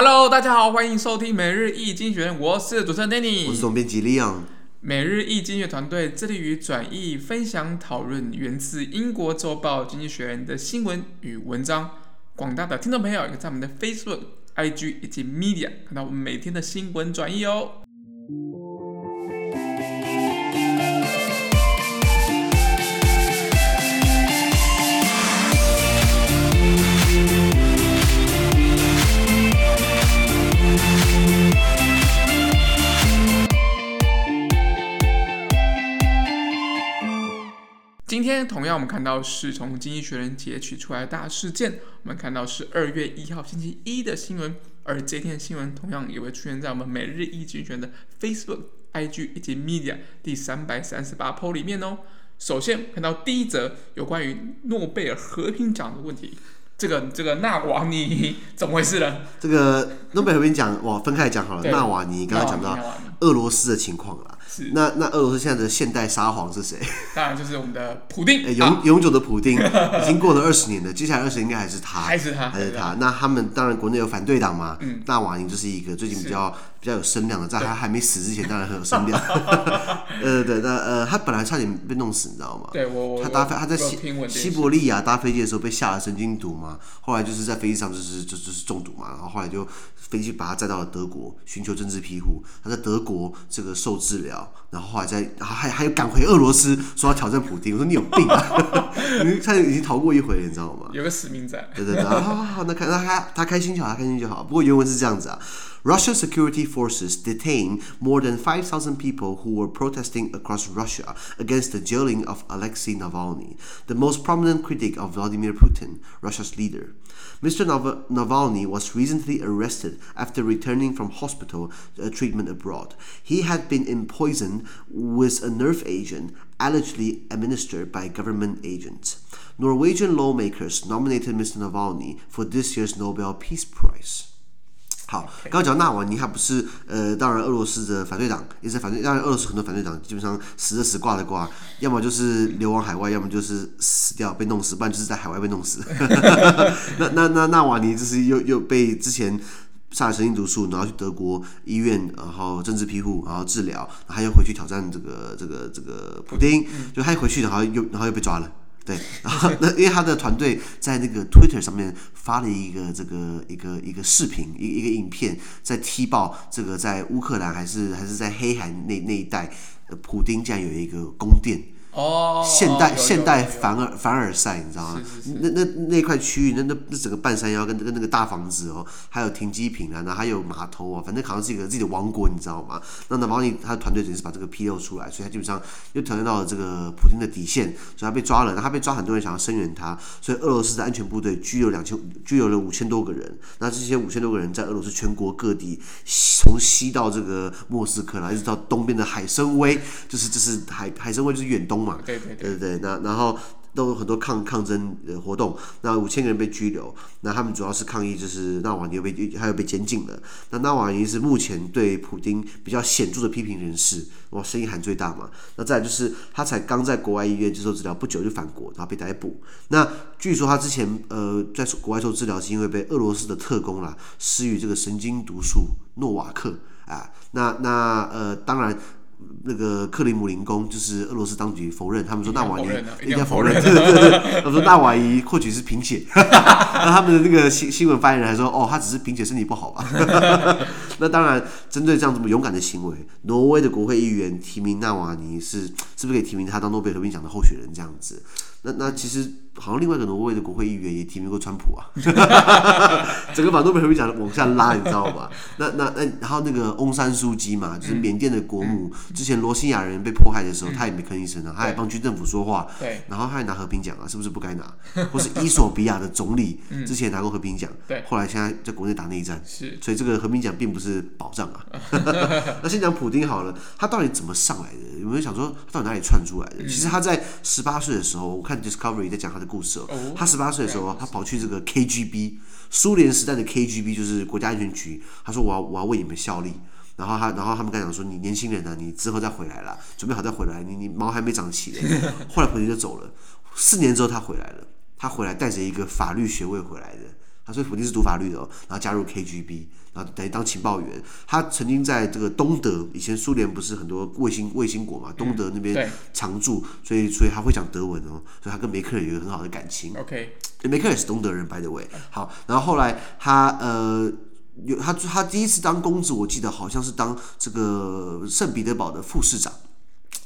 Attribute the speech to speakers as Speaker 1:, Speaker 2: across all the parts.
Speaker 1: Hello，大家好，欢迎收听每日易经济学院，我是主持人 Danny，
Speaker 2: 我是总编辑 Leon。
Speaker 1: 每日易经济学团队致力于转译、分享、讨论源自英国周报《经济学人》的新闻与文章。广大的听众朋友，也可以在我们的 Facebook、IG 以及 Media 看到我们每天的新闻转译哦。今天同样，我们看到是从《经济学人》截取出来的大事件。我们看到是二月一号星期一的新闻，而这天的新闻同样也会出现在我们每日一经济学的 Facebook、IG 以及 Media 第三百三十八 po 里面哦。首先看到第一则有关于诺贝尔和平奖的问题，这个这个纳瓦尼怎么回事呢？
Speaker 2: 这个诺贝尔和平奖，哇分开讲好了。纳瓦尼刚刚讲到俄罗斯的情况了。那那俄罗斯现在的现代沙皇是谁？
Speaker 1: 当然就是我们的普丁，
Speaker 2: 欸、永永久的普丁，已经过了二十年了，接下来二十年应该还是他，
Speaker 1: 还是他，
Speaker 2: 还是他。那他们当然国内有反对党嘛，嗯，纳瓦尼就是一个最近比较比较有声量的，在他还没死之前，当然很有声量。呃，对，那呃，他本来差点被弄死，你知道吗？
Speaker 1: 对我，
Speaker 2: 他搭飞他在西西伯利亚搭飞机的时候被下了神经毒嘛，后来就是在飞机上就是就就是中毒嘛，然后后来就飞机把他载到了德国寻求政治庇护，他在德国这个受治疗，然后后来在。然后还还有赶回俄罗斯，说要挑战普丁。我说你有病啊！你差点已经逃过一回了，你知道吗？
Speaker 1: 有个使命在。
Speaker 2: 对对对，好好好，那开那他他开心就好，他开心就好。不过原文是这样子啊：Russian security forces detained more than five thousand people who were protesting across Russia against the jailing of Alexei Navalny, the most prominent critic of Vladimir Putin, Russia's leader. Mr. Navalny was recently arrested after returning from hospital uh, treatment abroad. He had been poisoned with a nerve agent allegedly administered by government agents. Norwegian lawmakers nominated Mr. Navalny for this year's Nobel Peace Prize. 好，刚刚讲纳瓦尼，他不是呃，当然俄罗斯的反对党也是反对，当然俄罗斯很多反对党基本上死的死，挂的挂，要么就是流亡海外，要么就是死掉被弄死，不然就是在海外被弄死。那那那纳瓦尼就是又又被之前萨尔神经毒素，然后去德国医院，然后政治庇护，然后治疗，然后他又回去挑战这个这个这个普丁，就他一回去，然后又然后又被抓了。对，然后那因为他的团队在那个 Twitter 上面发了一个这个一个一个视频，一一个影片，在踢爆这个在乌克兰还是还是在黑海那那一带，普丁竟然有一个宫殿。
Speaker 1: 哦，
Speaker 2: 现代现代凡尔凡尔赛，你知道吗？那那那块区域，那那那整个半山腰跟跟那个大房子哦，还有停机坪啊，然后还有码头啊，反正好像是一个自己的王国，你知道吗？那那毛尼他的团队只是把这个披露出来，所以他基本上又挑战到了这个普京的底线，所以他被抓了。那他被抓，很多人想要声援他，所以俄罗斯的安全部队拘留两千拘留了五千多个人。那这些五千多个人在俄罗斯全国各地，从西到这个莫斯科，然后一直到东边的海参崴，就是就是海海参崴就是远东。
Speaker 1: 对对对，
Speaker 2: 对对，那然后都有很多抗抗争的活动，那五千个人被拘留，那他们主要是抗议，就是纳瓦尼又被还有被监禁了。那纳瓦尼是目前对普京比较显著的批评人士，哇，声音喊最大嘛。那再来就是他才刚在国外医院接受治疗不久就返国，然后被逮捕。那据说他之前呃在国外受治疗是因为被俄罗斯的特工啦施予这个神经毒素诺瓦克啊。那那呃当然。那个克里姆林宫就是俄罗斯当局否认，他们说纳瓦尼应该否认，对对对，他说纳瓦尼或许是贫血，那他们的那个新新闻发言人还说，哦，他只是贫血，身体不好吧？那当然，针对这样这么勇敢的行为，挪威的国会议员提名纳瓦尼是是不是可以提名他当诺贝尔和平奖的候选人这样子？那那其实好像另外一个挪威的国会议员也提名过川普啊，整个把诺贝尔和平奖往下拉，你知道吗？那那那然后那个翁山书记嘛，就是缅甸的国母，之前罗兴亚人被迫害的时候，他也没吭一声啊，他也帮军政府说话，对，然后他还拿和平奖啊，是不是不该拿？或是伊索比亚的总理之前也拿过和平奖，对，后来现在在国内打内战，是，所以这个和平奖并不是保障啊。那先讲普丁好了，他到底怎么上来的？有没有想说他到底哪里窜出来的？其实他在十八岁的时候。我看 Discovery 在讲他的故事哦，他十八岁的时候，他跑去这个 KGB，苏联时代的 KGB 就是国家安全局。他说我要我要为你们效力，然后他然后他们跟他讲说，你年轻人呢、啊，你之后再回来了，准备好再回来，你你毛还没长齐呢。后来普丁就走了，四年之后他回来了，他回来带着一个法律学位回来的。他说普丁是读法律的哦，然后加入 KGB，然后等于当情报员。他曾经在这个东德，以前苏联不是很多卫星卫星国嘛，东德那边常驻，所以所以他会讲德文哦，所以他跟梅克尔有一个很好的感情。
Speaker 1: OK，
Speaker 2: 梅克尔也是东德人，by the way。好，然后后来他呃。有他，他第一次当公职，我记得好像是当这个圣彼得堡的副市长。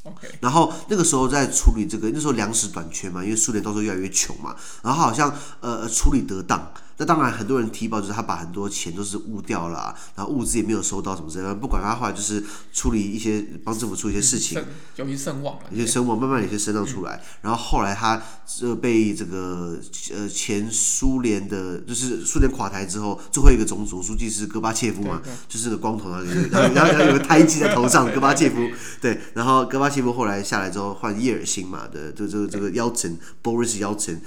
Speaker 1: OK，
Speaker 2: 然后那个时候在处理这个，那时候粮食短缺嘛，因为苏联到时候越来越穷嘛，然后好像呃处理得当。那当然，很多人提报就是他把很多钱都是误掉了，啊，然后物资也没有收到什么之类的。不管他后来就是处理一些帮政府处理一些事情，
Speaker 1: 有些声望了，
Speaker 2: 有些声望，慢慢有些声浪出来。嗯、然后后来他呃被这个呃前苏联的，就是苏联垮台之后，最后一个总总书记是戈巴切夫嘛，就是个光头那个，然后然后有个胎记在头上，戈巴切夫对。然后戈巴切夫后来下来之后换叶尔辛嘛的，这这个这个邀请 Boris Yeltsin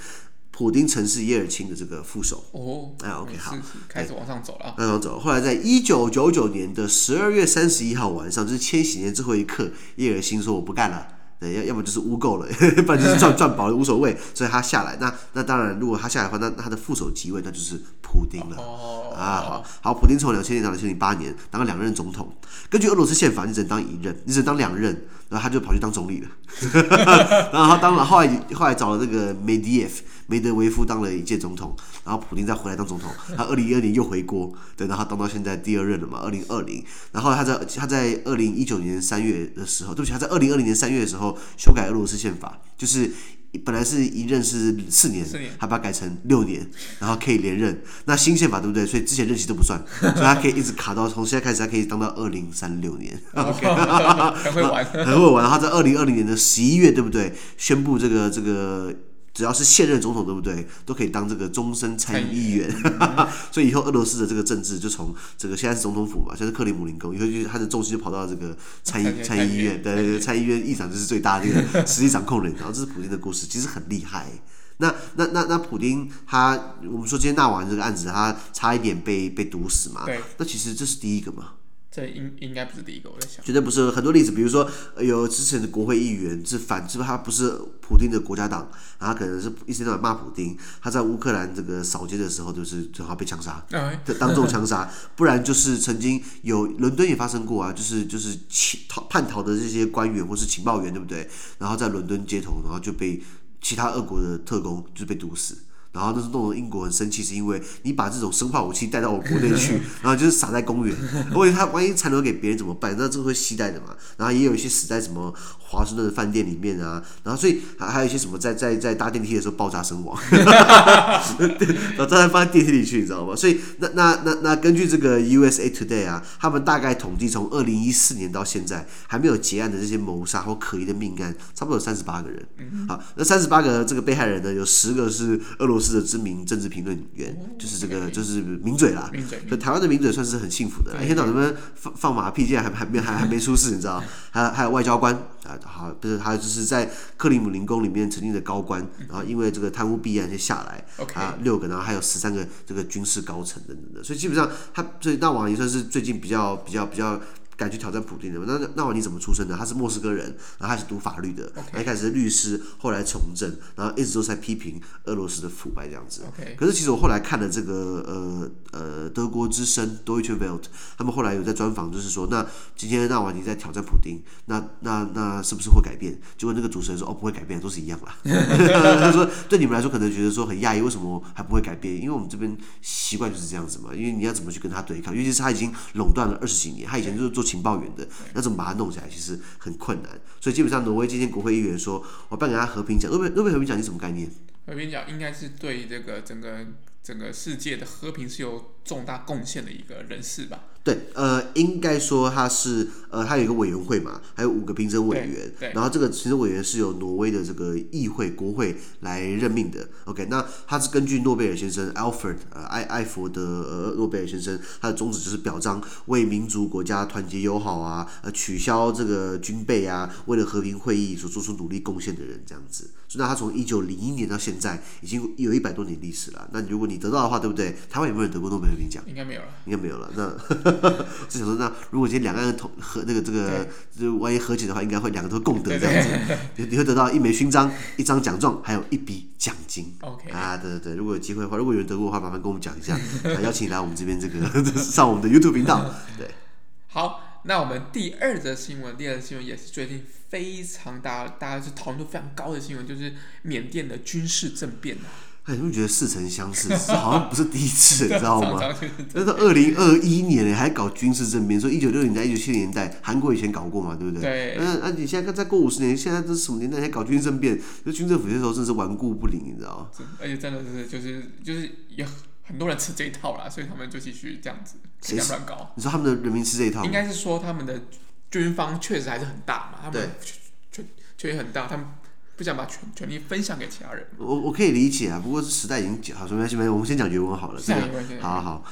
Speaker 2: 普丁曾是叶尔钦的这个副手
Speaker 1: 哦，
Speaker 2: 哎，OK，好，
Speaker 1: 开始往上走了，
Speaker 2: 往上走。后来在一九九九年的十二月三十一号晚上，就是千禧年最后一刻，叶尔钦说我不干了，对，要要么就是污垢了，不然就是赚赚饱了无所谓，所以他下来。那那当然，如果他下来的话，那他的副手即位，那就是普丁了。哦，啊，好，好，普丁从两千年到两千零八年当了两任总统。根据俄罗斯宪法，你只能当一任，你只能当两任，然后他就跑去当总理了。然后他当了，后来后来找了那个梅迪耶夫。梅德韦夫当了一届总统，然后普丁再回来当总统，他二零一二年又回国，对，然后当到现在第二任了嘛，二零二零，然后他在他在二零一九年三月的时候，对不起，他在二零二零年三月的时候修改俄罗斯宪法，就是本来是一任是四年，四年，他把它改成六年，然后可以连任。那新宪法对不对？所以之前任期都不算，所以他可以一直卡到从现在开始，他可以当到二零三六年。OK，
Speaker 1: 很会玩，
Speaker 2: 很会玩。然后在二零二零年的十一月，对不对？宣布这个这个。只要是现任总统，对不对？都可以当这个终身参议员。所以以后俄罗斯的这个政治就从这个现在是总统府嘛，现在是克里姆林宫，以后就他的重心就跑到这个参议参议院。对对对，参议院议长就是最大的这个实际掌控人。然后这是普京的故事，其实很厉害。那那那那普丁他，我们说今天纳瓦尼这个案子，他差一点被被毒死嘛？
Speaker 1: 对。
Speaker 2: 那其实这是第一个嘛？
Speaker 1: 这应应该不是第一个，我在想，
Speaker 2: 绝对不是很多例子，比如说有之前的国会议员是反，是不是他不是普丁的国家党，然后可能是一天到晚骂普丁，他在乌克兰这个扫街的时候就是正好被枪杀，当众枪杀，不然就是曾经有伦敦也发生过啊，就是就是逃叛逃的这些官员或是情报员，对不对？然后在伦敦街头，然后就被其他俄国的特工就被毒死。然后那是弄得英国很生气，是因为你把这种生化武器带到我国内去，然后就是撒在公园，万一他万一残留给别人怎么办？那这会携带的嘛。然后也有一些死在什么华盛顿的饭店里面啊，然后所以还还有一些什么在在在搭电梯的时候爆炸身亡，然后再放在电梯里去，你知道吗？所以那那那那根据这个 USA Today 啊，他们大概统计从二零一四年到现在还没有结案的这些谋杀或可疑的命案，差不多有三十八个人。好，那三十八个这个被害人呢，有十个是俄罗斯。是的知名政治评论员，就是这个，就是名嘴啦。所以台湾的名嘴算是很幸福的，一天到晚们放放马屁，竟然还还没还还没出事，你知道？还有还有外交官啊，好，不是还有就是在克里姆林宫里面曾经的高官，然后因为这个贪污弊案就下来啊，六个，然后还有十三个这个军事高层等等的，所以基本上他所以大王也算是最近比较比较比较。敢去挑战普丁的，那纳瓦尼怎么出身的？他是莫斯科人，然后他是读法律的.一开始是律师，后来从政，然后一直都在批评俄罗斯的腐败这样子。可是其实我后来看了这个呃呃德国之声 Deutsche Welt，他们后来有在专访，就是说，那今天纳瓦尼在挑战普丁，那那那是不是会改变？就问那个主持人说，哦，不会改变，都是一样啦。他说，对你们来说可能觉得说很讶异，为什么还不会改变？因为我们这边习惯就是这样子嘛，因为你要怎么去跟他对抗？尤其是他已经垄断了二十几年，他以前就是做。情报员的，那种把它弄起来？其实很困难，所以基本上挪威今天国会议员说，我颁给他和平奖。诺贝诺贝和平奖是什么概念？
Speaker 1: 和平奖应该是对这个整个整个世界的和平是有重大贡献的一个人士吧。
Speaker 2: 对，呃，应该说他是，呃，他有一个委员会嘛，还有五个评审委员，然后这个评审委员是由挪威的这个议会国会来任命的。OK，那他是根据诺贝尔先生 Alfred 呃艾艾佛德呃诺贝尔先生他的宗旨就是表彰为民族国家团结友好啊，呃取消这个军备啊，为了和平会议所做出努力贡献的人这样子。所以那他从一九零一年到现在已经有一百多年历史了。那如果你得到的话，对不对？台湾有没有人得过诺贝尔和平奖？
Speaker 1: 应该没有了，
Speaker 2: 应该没有了。那 就想说，那如果今天两岸同和那个这个，就万一和解的话，应该会两个都共得 这样子，你你会得到一枚勋章、一张奖状，还有一笔奖金。
Speaker 1: OK
Speaker 2: 啊，对对对，如果有机会的话，如果有人得过的话，麻烦跟我们讲一下，邀请你来我们这边这个上我们的 YouTube 频道。对，
Speaker 1: 好。那我们第二则新闻，第二则新闻也是最近非常大，大家是讨论度非常高的新闻，就是缅甸的军事政变
Speaker 2: 哎，你会觉得似曾相识，好像不是第一次，你知道吗？那是二零二一年还搞军事政变，说一九六零年代、一九七零年代，韩国以前搞过嘛，对不对？
Speaker 1: 对。
Speaker 2: 那那你现在再过五十年，现在这是什么年代还搞军事政变？就军政府那时候真是顽固不灵，你知道吗？
Speaker 1: 而且真的是就是就是有很多人吃这一套啦，所以他们就继续这样子这样乱搞。
Speaker 2: 你说他们的人民吃这一套？
Speaker 1: 应该是说他们的军方确实还是很大嘛，他们确确实很大，他们。不想把权权力分享给其他人。
Speaker 2: 我我可以理解啊，不过时代已经好，没关系，没关系，我们先讲原文好了。这个，好好好。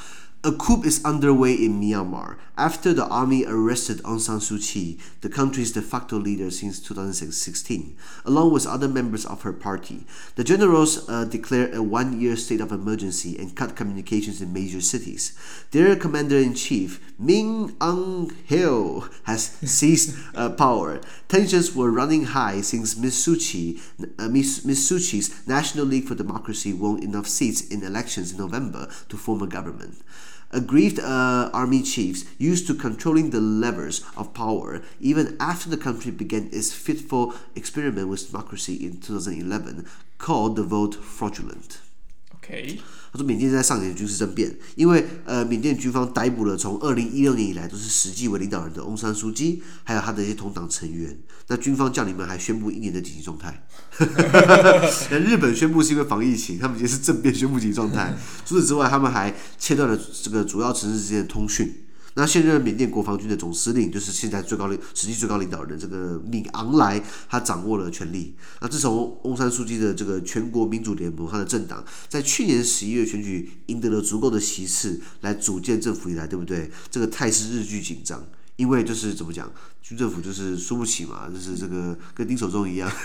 Speaker 2: A coup is underway in Myanmar after the army arrested Aung San Suu Kyi, the country's de facto leader since 2016, along with other members of her party. The generals uh, declared a one-year state of emergency and cut communications in major cities. Their commander-in-chief, Min Aung Hlaing, has seized uh, power. Tensions were running high since Ms. Suu Kyi, uh, Ms. Ms. Suu Kyi's National League for Democracy won enough seats in elections in November to form a government. Aggrieved uh, army chiefs used to controlling the levers of power even after the country began its fitful experiment with democracy in 2011, called the vote fraudulent.
Speaker 1: OK，
Speaker 2: 他说缅甸在上演军事政变，因为呃缅甸军方逮捕了从二零一六年以来都是实际为领导人的翁山书记，还有他的一些同党成员。那军方将领们还宣布一年的紧急状态。那日本宣布是因为防疫情，他们已经是政变宣布紧急状态。除此之外，他们还切断了这个主要城市之间的通讯。那现任缅甸国防军的总司令，就是现在最高领、实际最高领导人这个敏昂莱，他掌握了权力。那自从翁山书记的这个全国民主联盟，他的政党在去年十一月选举赢得了足够的席次来组建政府以来，对不对？这个态势日趋紧张，因为就是怎么讲，军政府就是输不起嘛，就是这个跟丁守中一样，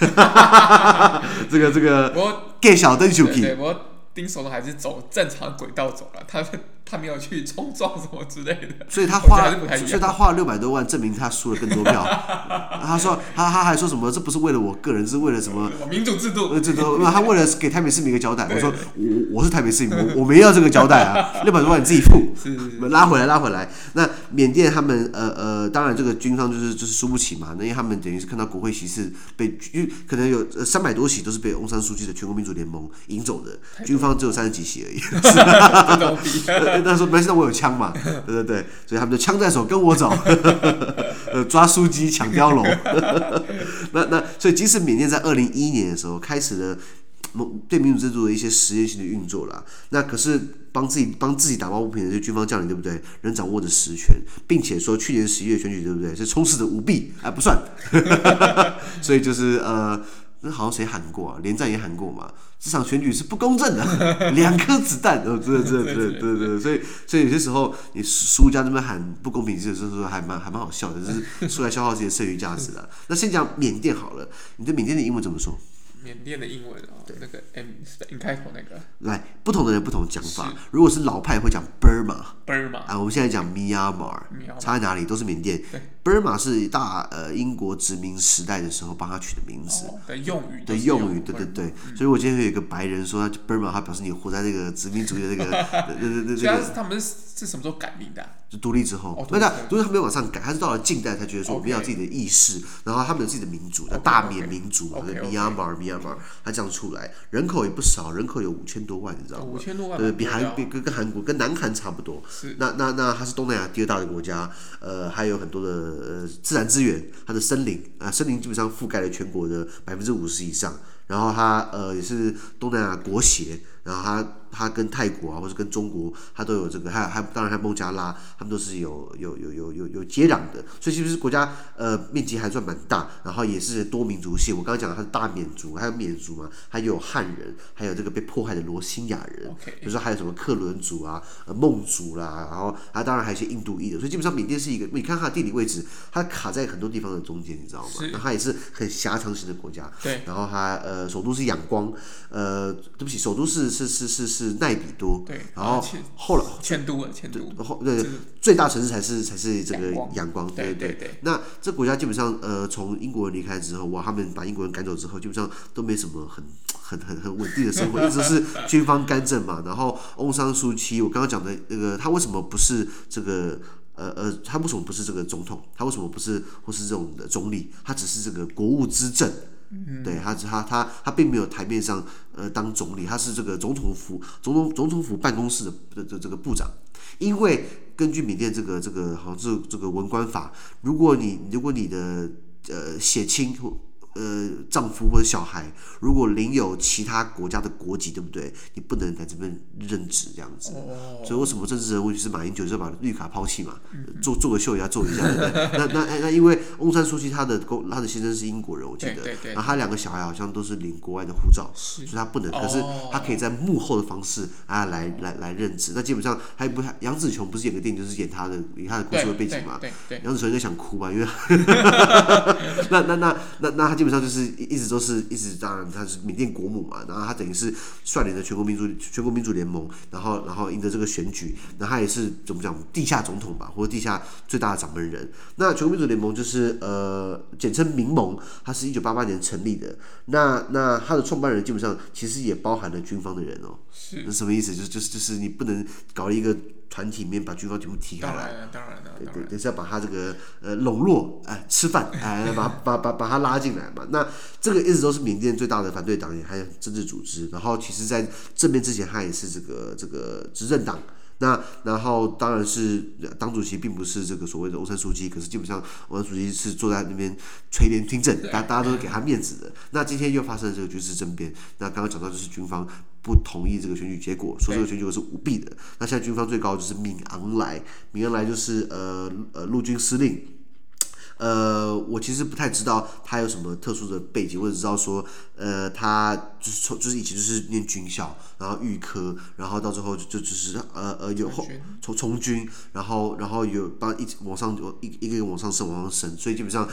Speaker 2: 这个这个我更小登手气。
Speaker 1: 我丁守中还是走正常轨道走了，他。他没有去冲撞什么之类的，
Speaker 2: 所以他花，所以他花了六百多万证明他输了更多票。他说，他他还说什么？这不是为了我个人，是为了什么？
Speaker 1: 民主制度。
Speaker 2: 制度，他为了给台北市民一个交代。我说，我我是台北市民，我我没要这个交代啊，六百多万你自己付。是是是。拉回来，拉回来。那缅甸他们呃呃，当然这个军方就是就是输不起嘛。那因为他们等于是看到国会席次被，因为可能有三百多席都是被翁山书记的全国民主联盟赢走的，军方只有三十几席而已。那时候没事，我有枪嘛，对对对，所以他们就枪在手，跟我走，呃，抓书记抢碉楼。那那，所以即使缅甸在二零一一年的时候开始了对民主制度的一些实验性的运作了，那可是帮自己帮自己打抱不平的这军方将领，对不对？仍掌握着实权，并且说去年十一月选举，对不对？是充斥着舞弊，哎，不算。所以就是呃。那好像谁喊过啊？连战也喊过嘛。这场选举是不公正的，两颗子弹，哦，对对对对对对，所以所以有些时候你输家这边喊不公平，就是说还蛮还蛮好笑的，就是出来消耗自己的剩余价值的。那先讲缅甸好了，你对缅甸的英文怎么说？
Speaker 1: 缅甸的英文哦，对，那个 M 是 N 开头那个。
Speaker 2: 来，不同的人不同讲法。如果是老派会讲 Burma，Burma 啊，我们现在讲 Myanmar，差在哪里？都是缅甸。Burma 是大呃英国殖民时代的时候帮他取的名字
Speaker 1: 的用语
Speaker 2: 的用语，对对对。所以我今天有一个白人说他 Burma，他表示你活在这个殖民主义的这个，对对对对。
Speaker 1: 主要是他们是是什么时候改名的？
Speaker 2: 就独立之后，那他独立他没有往上改，他是到了近代才觉得说我们要自己的意识，然后他们有自己的民族，叫大缅民族，Myanmar，Myanmar，他这样出来，人口也不少，人口有五千多万，你知道吗？
Speaker 1: 五千多万，
Speaker 2: 对，比韩比跟跟韩国跟南韩差不多。是，那那那它是东南亚第二大的国家，呃，还有很多的呃自然资源，它的森林啊，森林基本上覆盖了全国的百分之五十以上，然后它呃也是东南亚国协，然后它。它跟泰国啊，或者跟中国，它都有这个，还还当然还有孟加拉，他们都是有有有有有有接壤的，所以其实国家呃面积还算蛮大，然后也是多民族性。我刚刚讲的它是大缅族，还有缅族嘛，还有汉人，还有这个被迫害的罗兴亚人，比如说还有什么克伦族啊、呃孟族啦，然后它当然还有一些印度裔的，所以基本上缅甸是一个，你看它的地理位置，它卡在很多地方的中间，你知道吗？然后它也是很狭长型的国家，对，然后它呃首都是仰光，呃对不起，首都是是是是是是奈比多，
Speaker 1: 对，
Speaker 2: 然
Speaker 1: 后
Speaker 2: 后来
Speaker 1: 迁都了，迁都，
Speaker 2: 后对
Speaker 1: 就是
Speaker 2: 最大城市才是才是这个
Speaker 1: 阳光
Speaker 2: 阳光，对
Speaker 1: 对对。
Speaker 2: 那这国家基本上呃，从英国人离开之后，哇，他们把英国人赶走之后，基本上都没什么很很很很稳定的生活，一直是 军方干政嘛。然后翁山苏七，我刚刚讲的那个，他为什么不是这个？呃呃，他为什么不是这个总统？他为什么不是或是这种的总理？他只是这个国务资政，对他他他他并没有台面上呃当总理，他是这个总统府总统总统府办公室的这这个部长。因为根据缅甸这个这个好像这这个文官法，如果你如果你的呃血亲呃，丈夫或者小孩如果领有其他国家的国籍，对不对？你不能在这边任职这样子。哦、所以为什么政治人物就是马英九就把绿卡抛弃嘛？嗯、做做个秀也要做一下，对不对？那那那因为翁山书记他的公他的先生是英国人，我记得。然后他两个小孩好像都是领国外的护照，所以他不能。可是他可以在幕后的方式啊来来来任职。那基本上还不杨紫琼不是演个电影就是演他的以他的故事为背景嘛？杨紫琼应该想哭吧？因为 那那那那那他。基本上就是一直都是一直，当然他是缅甸国母嘛，然后他等于是率领着全国民主全国民主联盟，然后然后赢得这个选举，那他也是怎么讲地下总统吧，或者地下最大的掌门人。那全国民主联盟就是呃简称民盟，它是一九八八年成立的。那那他的创办人基本上其实也包含了军方的人哦，是，那什么意思？就是就是就是你不能搞一个。团体里面把军方全部踢开来，当然当然了，对对，就是要把他这个呃笼络，哎，吃饭，哎，把把把把他拉进来嘛。那这个一直都是缅甸最大的反对党，也还有政治组织。然后其实，在政变之前，他也是这个这个执政党。那然后当然是党主席并不是这个所谓的欧山书记，可是基本上欧山书记是坐在那边垂帘听政，大大家都是给他面子的。那今天又发生了这个军事政变，那刚刚讲到就是军方不同意这个选举结果，说这个选举结果是舞弊的。那现在军方最高就是敏昂莱，敏昂莱就是呃呃陆军司令。呃，我其实不太知道他有什么特殊的背景，我只知道说，呃，他就是从就是以前就是念军校，然后预科，然后到最后就就只是呃呃有后从从军，然后然后有帮一直往上一一个一个往上升往上升，所以基本上。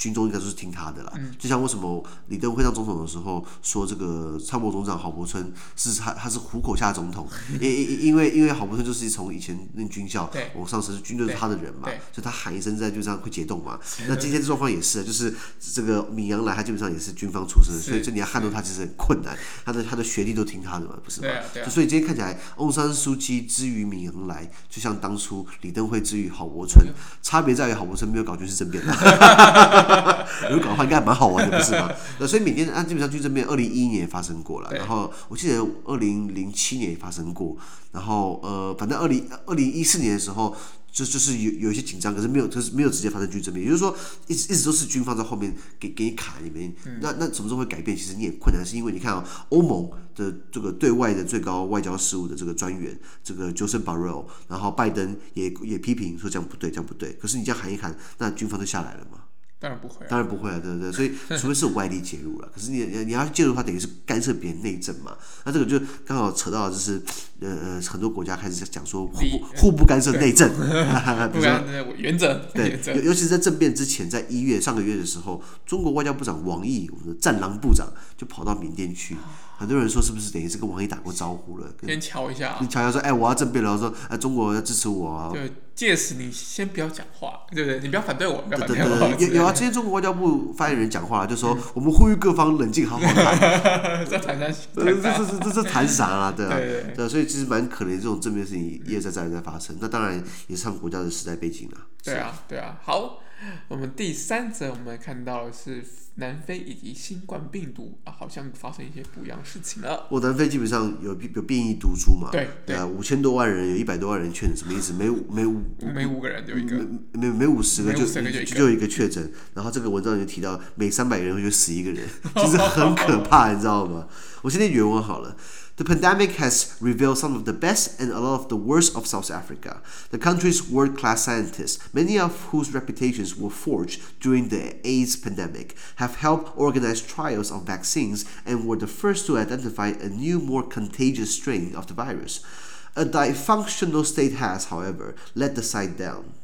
Speaker 2: 军中应该都是听他的啦，嗯、就像为什么李登辉当总统的时候说这个参谋总长郝柏村是他他是虎口下总统，因因因为因为郝柏村就是从以前那军校往上升，军队是他的人嘛，所以他喊一声在就这样会解冻嘛。那今天这状况也是，就是这个敏昂莱他基本上也是军方出身，所以这你要撼动他其实很困难，他的他的学弟都听他的嘛，不是吗？对啊、所以今天看起来翁山苏姬之于敏昂莱，就像当初李登辉之于郝柏村，差别在于郝柏村没有搞军事政变。如果搞的话，应该还蛮好玩的，不是吗？那所以缅甸啊，基本上军事政变，二零一一年也发生过了，然后我记得二零零七年也发生过，然后呃，反正二零二零一四年的时候，就就是有有一些紧张，可是没有，就是没有直接发生军事政变，也就是说，一直一直都是军方在后面给给你卡里面。那那什么时候会改变？其实你也困难，是因为你看啊，欧盟的这个对外的最高外交事务的这个专员，这个 Josep Borrell，然后拜登也也批评说这样不对，这样不对。可是你这样喊一喊，那军方就下来了嘛。
Speaker 1: 当然不会、啊，
Speaker 2: 当然不会啊，对不对？所以 除非是外力介入了，可是你你要介入的话，等于是干涉别人内政嘛。那这个就刚好扯到，就是呃呃，很多国家开始讲说互不互不干涉内政，
Speaker 1: 不干涉原则。
Speaker 2: 对，尤尤其是在政变之前，在一月上个月的时候，中国外交部长王毅，我们的战狼部长就跑到缅甸去。很多人说是不是等于是跟王毅打过招呼了？
Speaker 1: 先瞧一下，
Speaker 2: 你瞧一下说，哎，我要政变了，说哎，中国要支持我啊。
Speaker 1: 对，届时你先不要讲话，对不对？你不要反对我，不要反对我。
Speaker 2: 对对对，有有啊，今天中国外交部发言人讲话了，就说我们呼吁各方冷静，好好谈。
Speaker 1: 这谈啥？
Speaker 2: 这这这这这谈啥啊？对啊，对，所以其实蛮可怜，这种正面事情一而再再而再发生。那当然也是他们国家的时代背景啊。
Speaker 1: 对啊，对啊。好，我们第三则我们看到的是。南非以及新冠病毒啊，好像发生一些不一样的事情了。
Speaker 2: 我南非基本上有有变异毒株嘛？
Speaker 1: 对对啊，
Speaker 2: 五千多万人有一百多万人确诊，什么意思？每五每五
Speaker 1: 每五个人有一个，
Speaker 2: 每每五十个就就有一个确诊。然后这个文章就提到，每三百个人就死一个人，其实很可怕，你知道吗？我现在原文好了。The pandemic has revealed some of the best and a lot of the worst of South Africa. The country's world class scientists, many of whose reputations were forged during the AIDS pandemic, have helped organize trials of vaccines and were the first to identify a new, more contagious strain of the virus. A dysfunctional state has, however, let the site down.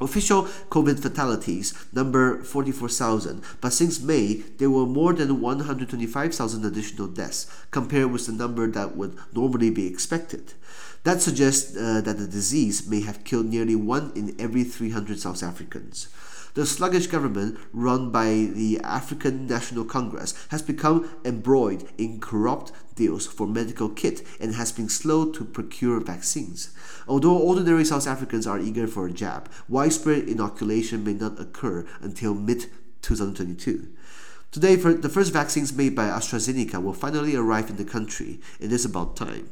Speaker 2: Official COVID fatalities number 44,000, but since May, there were more than 125,000 additional deaths, compared with the number that would normally be expected. That suggests uh, that the disease may have killed nearly one in every 300 South Africans. The sluggish government run by the African National Congress has become embroiled in corrupt deals for medical kit and has been slow to procure vaccines. Although ordinary South Africans are eager for a jab, widespread inoculation may not occur until mid 2022. Today, the first vaccines made by AstraZeneca will finally arrive in the country. and It is about time.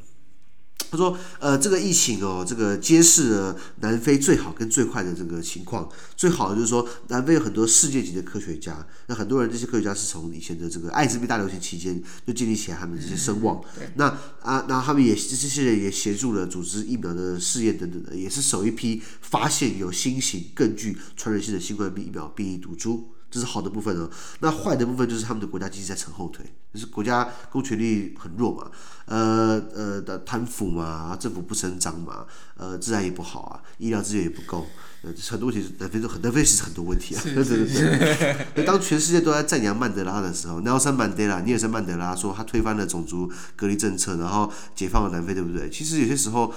Speaker 2: 他说：“呃，这个疫情哦，这个揭示了南非最好跟最坏的这个情况。最好的就是说，南非有很多世界级的科学家，那很多人这些科学家是从以前的这个艾滋病大流行期间就建立起来他们这些声望。嗯、那啊，那他们也这些人也协助了组织疫苗的试验等等的，也是首一批发现有新型更具传染性的新冠病疫苗变异毒株。”这是好的部分哦，那坏的部分就是他们的国家经济在扯后腿，就是国家公权力很弱嘛，呃呃的贪腐嘛，政府不伸张嘛，呃治安也不好啊，医疗资源也不够，呃很多问题，南非都很南非其实很多问题啊，对对对。当全世界都在赞扬曼德拉的时候，尼尔森曼德拉，尼尔森曼德拉说他推翻了种族隔离政策，然后解放了南非，对不对？其实有些时候。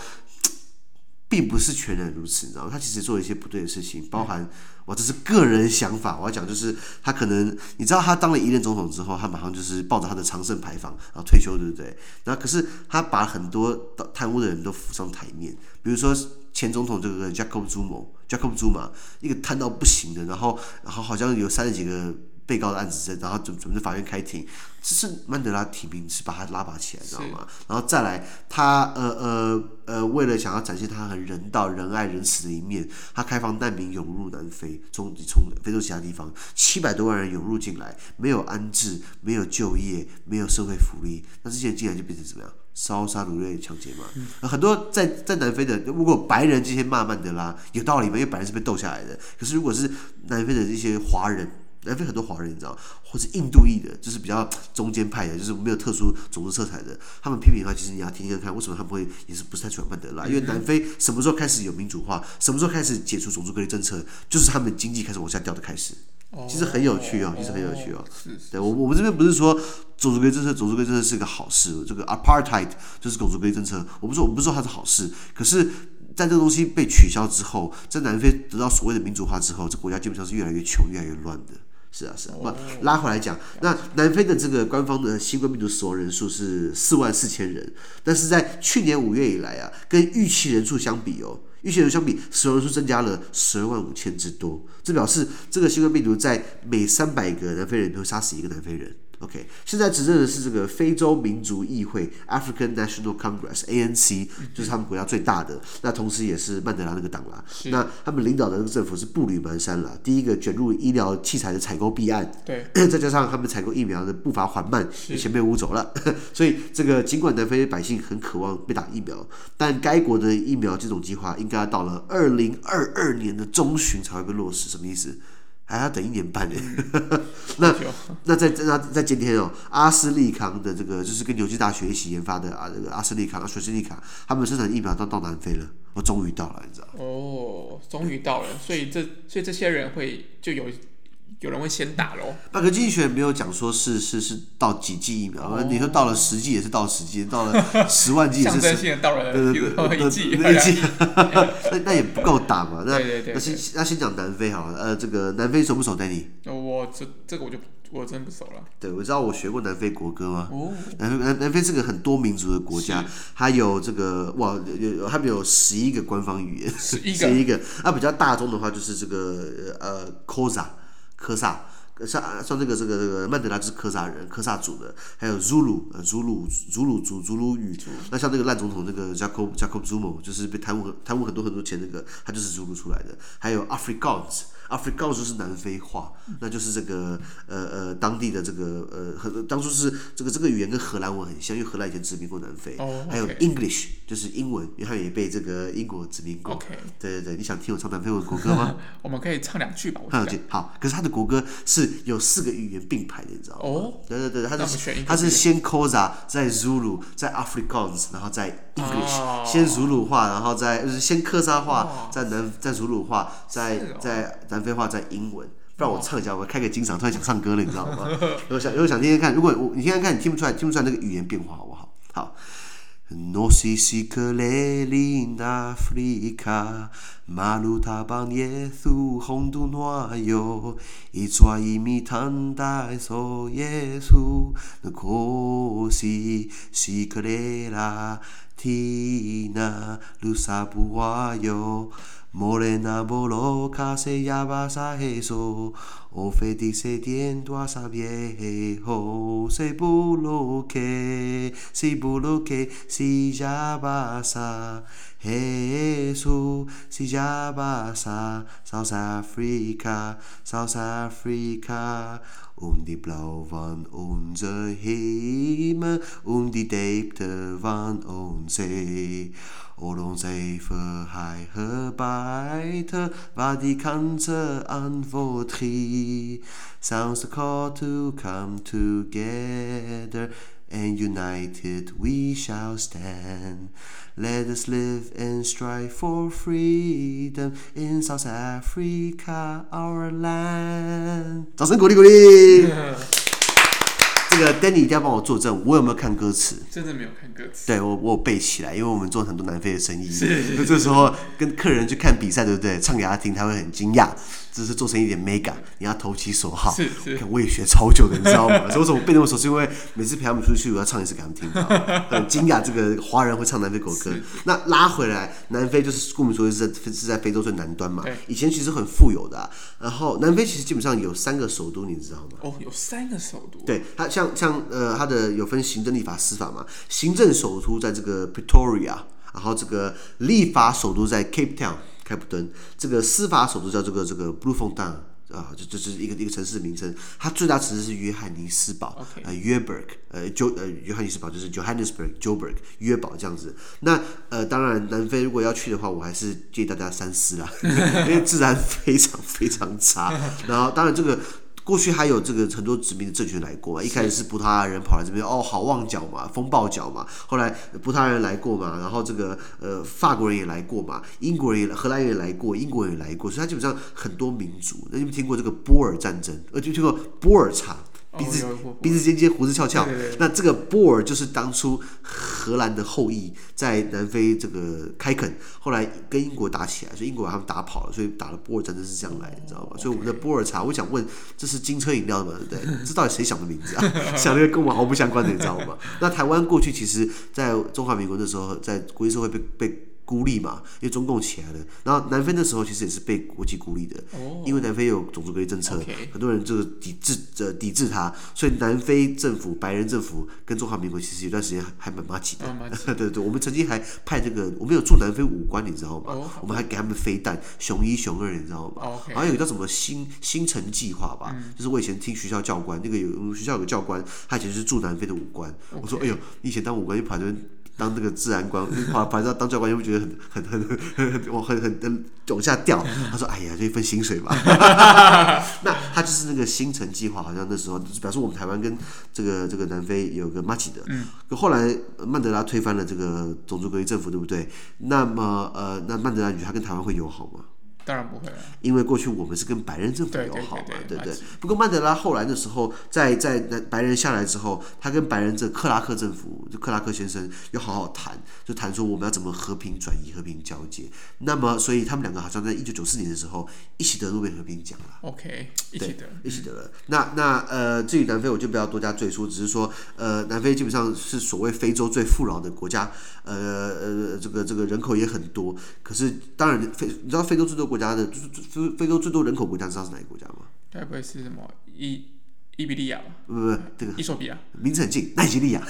Speaker 2: 并不是全然如此，你知道？他其实做了一些不对的事情，包含我这是个人想法，我要讲就是他可能，你知道他当了一任总统之后，他马上就是抱着他的长胜牌坊然后退休，对不对？那可是他把很多贪污的人都扶上台面，比如说前总统这个 Jacob Zuma，Jacob Zuma 一个贪到不行的，然后然后好像有三十几个。被告的案子，然后准准备法院开庭，这是曼德拉提名，是把他拉拔起来，知道吗？然后再来，他呃呃呃，为了想要展现他很人道、仁爱、仁慈的一面，他开放难民涌入南非，从从非洲其他地方，七百多万人涌入进来，没有安置，没有就业，没有社会福利，那这些人进来就变成怎么样？烧杀掳掠抢劫嘛。嗯、很多在在南非的，如果白人这些骂曼德拉有道理吗？因为白人是被斗下来的，可是如果是南非的这些华人。南非很多华人，你知道，或是印度裔的，就是比较中间派的，就是没有特殊种族色彩的。他们批评的话，其实你要听听看，为什么他们会也是不是太喜欢曼德拉？因为南非什么时候开始有民主化，什么时候开始解除种族隔离政策，就是他们经济开始往下掉的开始。其实很有趣哦，其实很有趣哦。对，我我们这边不是说种族隔离政策，种族隔离政策是个好事，这个 apartheid 就是种族隔离政策。我不说，我们不是说它是好事，可是。在这个东西被取消之后，在南非得到所谓的民主化之后，这国家基本上是越来越穷、越来越乱的。是啊，是啊。那拉回来讲，那南非的这个官方的新冠病毒死亡人数是四万四千人，但是在去年五月以来啊，跟预期人数相比哦，预期人数相比，死亡人数增加了十二万五千之多，这表示这个新冠病毒在每三百个南非人都会杀死一个南非人。OK，现在执政的是这个非洲民族议会 （African National Congress，ANC），就是他们国家最大的，那同时也是曼德拉那个党啦。那他们领导的那个政府是步履蹒跚了，第一个卷入医疗器材的采购弊案，对，再加上他们采购疫苗的步伐缓慢，也全被污走了。所以这个尽管南非百姓很渴望被打疫苗，但该国的疫苗接种计划应该要到了二零二二年的中旬才会被落实，什么意思？还要等一年半呢，那那在那在今天哦，阿斯利康的这个就是跟牛津大学一起研发的啊，这个阿斯利康、阿斯利卡，他们生产疫苗都到南非了，我终于到了，你知道？哦，
Speaker 1: 终于到了，所以这所以这些人会就有。有人会先打喽？
Speaker 2: 那个经济学人没有讲说是是是到几剂疫苗，哦、你说到了十剂也是到十剂，到了 十万剂也是十。
Speaker 1: 象征到了对对对，一剂
Speaker 2: 那一剂，那那也不够打嘛？那那先那先讲南非好了，呃，这个南非熟不熟？Danny？
Speaker 1: 我这这个我就我真不熟了。
Speaker 2: 对，我知道我学过南非国歌吗？哦，南非南南非是个很多民族的国家，它有这个哇有他们有十一个官方语言，十一个，十一个。那比较大众的话就是这个呃，Xhosa 科萨，像像这个这个这个曼德拉就是科萨人，科萨族的，还有 Zulu，呃，Zulu Zulu 族 Zulu 语。那像这个烂总统那个 Jacob Jacob Zuma，就是被贪污贪污很多很多钱那个，他就是 Zulu 出来的。还有 Afrikaans Afrikaans 是南非话，那就是这个呃呃当地的这个呃和当初是这个这个语言跟荷兰文很像，因为荷兰以前殖民过南非。还有 English 就是英文，因为它也被这个英国殖民过。
Speaker 1: OK。
Speaker 2: 对对对，你想听我唱南非文国歌吗？
Speaker 1: 我们可以唱两句吧。
Speaker 2: 唱两句。好，可是他的国歌是有四个语言并排的，你知道吗？哦。对对对，他是他是先 Xhosa 再 Zulu 再 Afrikaans 然后再 English，、哦、先祖鲁话，然后再就是先客家话，再南再祖鲁话，再再南非话，在英文。不然我唱一下，我开个金嗓，突然想唱歌了，你知道吗？我想，我想听听看，如果我你听听看，你听不出来，听不出来那个语言变化好不好？好。莫雷纳波罗卡塞亚巴萨黑索，欧菲迪塞颠多萨别黑后，塞布鲁克，塞布鲁克，西加巴萨黑索，西加巴萨，South Africa，South Um die blau waren unser Himmel um die Deepte waren unsee. Und unsere Verheiratete war die ganze Antwort. Sounds the call to come together. and united we shall stand. Let us live and strive for freedom in South Africa, our land. 掌声鼓励鼓励。 这个 Danny 一定要帮我作证，我有没有看歌词？
Speaker 1: 真的没有看歌词。
Speaker 2: 对，我我有背起来，因为我们做很多南非的生意，那这时候跟客人去看比赛，对不对？唱给他听，他会很惊讶。这是做成一点美感，你要投其所好。
Speaker 1: 是是，
Speaker 2: 我也学超久的，你知道吗？所以我怎么背那么熟？是因为每次陪他们出去，我要唱一次给他们听。很惊讶，这个华人会唱南非国歌。那拉回来，南非就是顾名思义是在是在非洲最南端嘛。以前其实很富有的、啊，然后南非其实基本上有三个首都，你知道吗？
Speaker 1: 哦，有三个首都。
Speaker 2: 对，它像像呃，它的有分行政、立法、司法嘛。行政首都在这个 Pretoria，然后这个立法首都在 Cape Town。开普敦，这个司法首都叫这个这个 Bloemfontein 啊，这这是一个一个城市的名称。它最大城市是约翰尼斯堡，okay. 呃，Joburg，呃，就呃约翰尼斯堡就是 Johannesburg，Joburg，约堡这样子。那呃，当然南非如果要去的话，我还是建议大家三思啦，因为治安非常非常差。然后当然这个。过去还有这个很多殖民的政权来过嘛，一开始是葡萄牙人跑来这边，哦，好望角嘛，风暴角嘛。后来葡萄牙人来过嘛，然后这个呃法国人也来过嘛，英国人也荷兰人也来过，英国人也来过，所以它基本上很多民族。那你们听过这个波尔战争？呃，就听过波尔茶。鼻子鼻子尖尖，胡子翘翘。那这个波尔就是当初荷兰的后裔在南非这个开垦，后来跟英国打起来，所以英国把他们打跑了，所以打了波尔战争是这样来的，你知道吗？所以我们的波尔茶，我想问，这是金车饮料的吗？对不对？这到底谁想的名字啊？想那个跟我们毫不相关的，你知道吗？那台湾过去其实，在中华民国的时候，在国际社会被被。孤立嘛，因为中共起来了，然后南非那时候其实也是被国际孤立的，哦、因为南非有种族隔离政策很多人这个抵制呃抵制他，所以南非政府白人政府跟中华民国其实有段时间还蛮麻吉的，哦、对对对，我们曾经还派这个，我们有驻南非武官，你知道吗？哦、我们还给他们飞弹，熊一熊二，你知道吗？好、哦、像、有个叫什么新新城计划吧、嗯，就是我以前听学校教官，那个有学校有个教官，他以前是驻南非的武官。我说哎呦，你以前当武官就跑这边。当那个治安官，反反正当教官又会觉得很很很很很往很很很往下掉。他说：“哎呀，这一份薪水吧。”那他就是那个星辰计划，好像那时候表示我们台湾跟这个这个南非有个麻吉的。嗯。后来曼德拉推翻了这个种族隔离政府，对不对？那么呃，那曼德拉与他跟台湾会友好吗？
Speaker 1: 当然不会了，
Speaker 2: 因为过去我们是跟白人政府友好嘛，对不对？不过曼德拉后来的时候，在在白人下来之后，他跟白人这克拉克政府，就克拉克先生要好好谈，就谈说我们要怎么和平转移、和平交接。那么，所以他们两个好像在一九九四年的时候一起得诺贝尔和平奖了。
Speaker 1: OK，一起得，
Speaker 2: 一起得了。那那呃，至于南非，我就不要多加赘述，只是说呃，南非基本上是所谓非洲最富饶的国家，呃呃，这个这个人口也很多。可是当然非，你知道非洲最多国。国家的就是非非洲最多人口国家，知道是哪个国家吗？
Speaker 1: 该不会是什么一伊比利亚
Speaker 2: 不不不，这个
Speaker 1: 伊索比亚
Speaker 2: 名字很近，奈及利亚，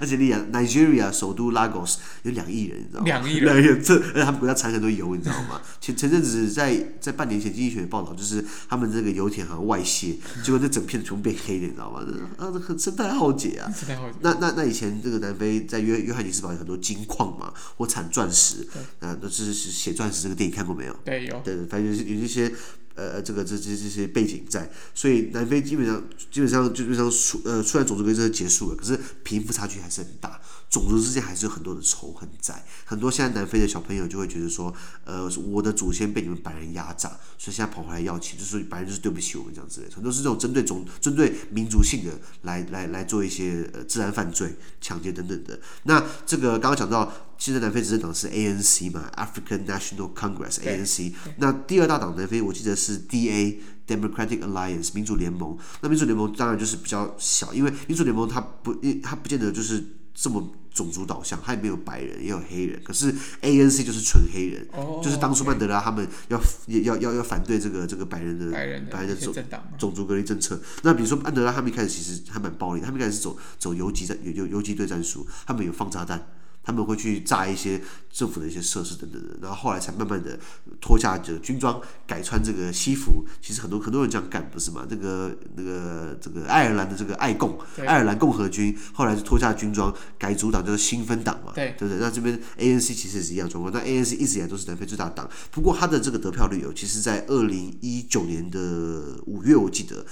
Speaker 2: 奈及利亚，Nigeria 首都 Lagos 有两亿人，你知道吗？
Speaker 1: 两亿人，
Speaker 2: 人这而且他们国家产很多油，你知道吗？前前阵子在在半年前经济学报道，就是他们这个油田好像外泄，结果这整片全部变黑的，你知道吗？啊，这很生态浩劫啊！
Speaker 1: 生态浩劫。
Speaker 2: 那那那以前这个南非在约约翰尼斯堡有很多金矿嘛，或产钻石，啊，都是写钻石这个电影看过没有？
Speaker 1: 对，有。
Speaker 2: 对，反正有有一些。呃，这个这这这些背景在，所以南非基本上基本上基本上出呃，虽然种族隔离结束了，可是贫富差距还是很大，种族之间还是有很多的仇恨在。很多现在南非的小朋友就会觉得说，呃，我的祖先被你们白人压榨，所以现在跑回来要钱，就是白人就是对不起我们这样子的，很多是这种针对种针对民族性的来来来做一些呃治安犯罪、抢劫等等的。那这个刚刚讲到。现在南非执政党是 ANC 嘛，African National Congress，ANC。那第二大党南非我记得是 DA，Democratic Alliance，民主联盟。那民主联盟当然就是比较小，因为民主联盟它不，它不见得就是这么种族导向，它也没有白人，也有黑人。可是 ANC 就是纯黑人，oh, 就是当初曼德拉他们要要要要反对这个这个白人的白人的种种族隔离政策。那比如说曼德拉他们一开始其实还蛮暴力，他们一开始走走游击战游游游击队战术，他们有放炸弹。他们会去炸一些政府的一些设施等等的，然后后来才慢慢的脱下这个军装，改穿这个西服。其实很多很多人这样干，不是吗？那个那个这个爱尔兰的这个爱共，爱尔兰共和军后来就脱下军装，改组党叫做新芬党嘛，对，对不对？那这边 ANC 其实也是一样状况。那 ANC 一直以来都是南非最大党，不过它的这个得票率有，其实在二零一九年的五月，我记得。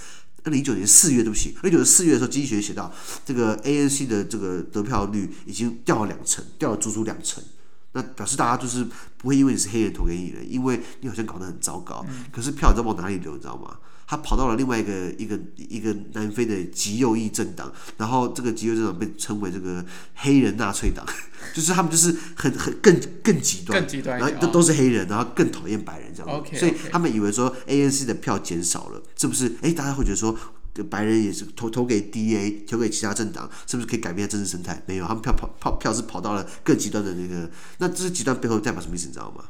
Speaker 2: 二零一九年四月，对不起，二零一九年四月的时候，经济学写到，这个 ANC 的这个得票率已经掉了两成，掉了足足两成。那表示大家就是不会因为你是黑人投给你的，因为你好像搞得很糟糕。可是票你知道往哪里流，你知道吗？他跑到了另外一个一个一个南非的极右翼政党，然后这个极右政党被称为这个黑人纳粹党，就是他们就是很很更更极端，然后都都是黑人，然后更讨厌白人这样子，哦、所以他们以为说 ANC 的票减少了，是不是？哎，大家会觉得说。白人也是投投给 DA，投给其他政党，是不是可以改变政治生态？没有，他们票跑跑票是跑到了更极端的那个，那这是极端背后代表什么意思？你知道吗？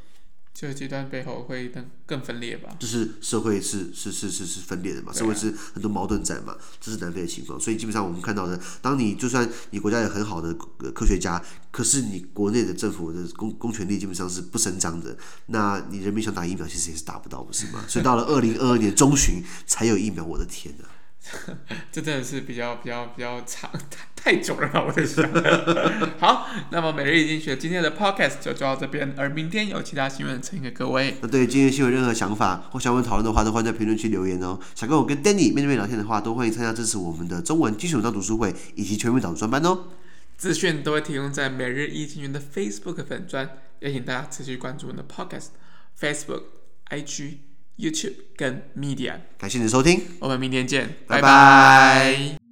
Speaker 1: 就是极端背后会更更分裂吧？
Speaker 2: 就是社会是是是是是分裂的嘛，社会是很多矛盾在嘛，这是南非的情况。所以基本上我们看到的，当你就算你国家有很好的科学家，可是你国内的政府的公公权力基本上是不伸张的，那你人民想打疫苗，其实也是打不到，不是吗？所以到了二零二二年中旬才有疫苗，我的天呐！
Speaker 1: 这真的是比较比较比较长，太久了吧？我在想。好，那么每日一经济学今天的 podcast 就做到这边，而明天有其他新闻呈现给各位。
Speaker 2: 那对于今天新闻任何想法或想问讨论的话，都欢迎在评论区留言哦。想跟我跟 Danny 面对面聊天的话，都欢迎参加支持我们的中文基础文章读书会以及全民导读专班哦。
Speaker 1: 资讯都会提供在每日一经济学的 Facebook 粉专，也请大家持续关注我们的 podcast、Facebook、IG。YouTube 跟 Media，
Speaker 2: 感谢你的收听，
Speaker 1: 我们明天见，
Speaker 2: 拜拜。
Speaker 1: 拜拜。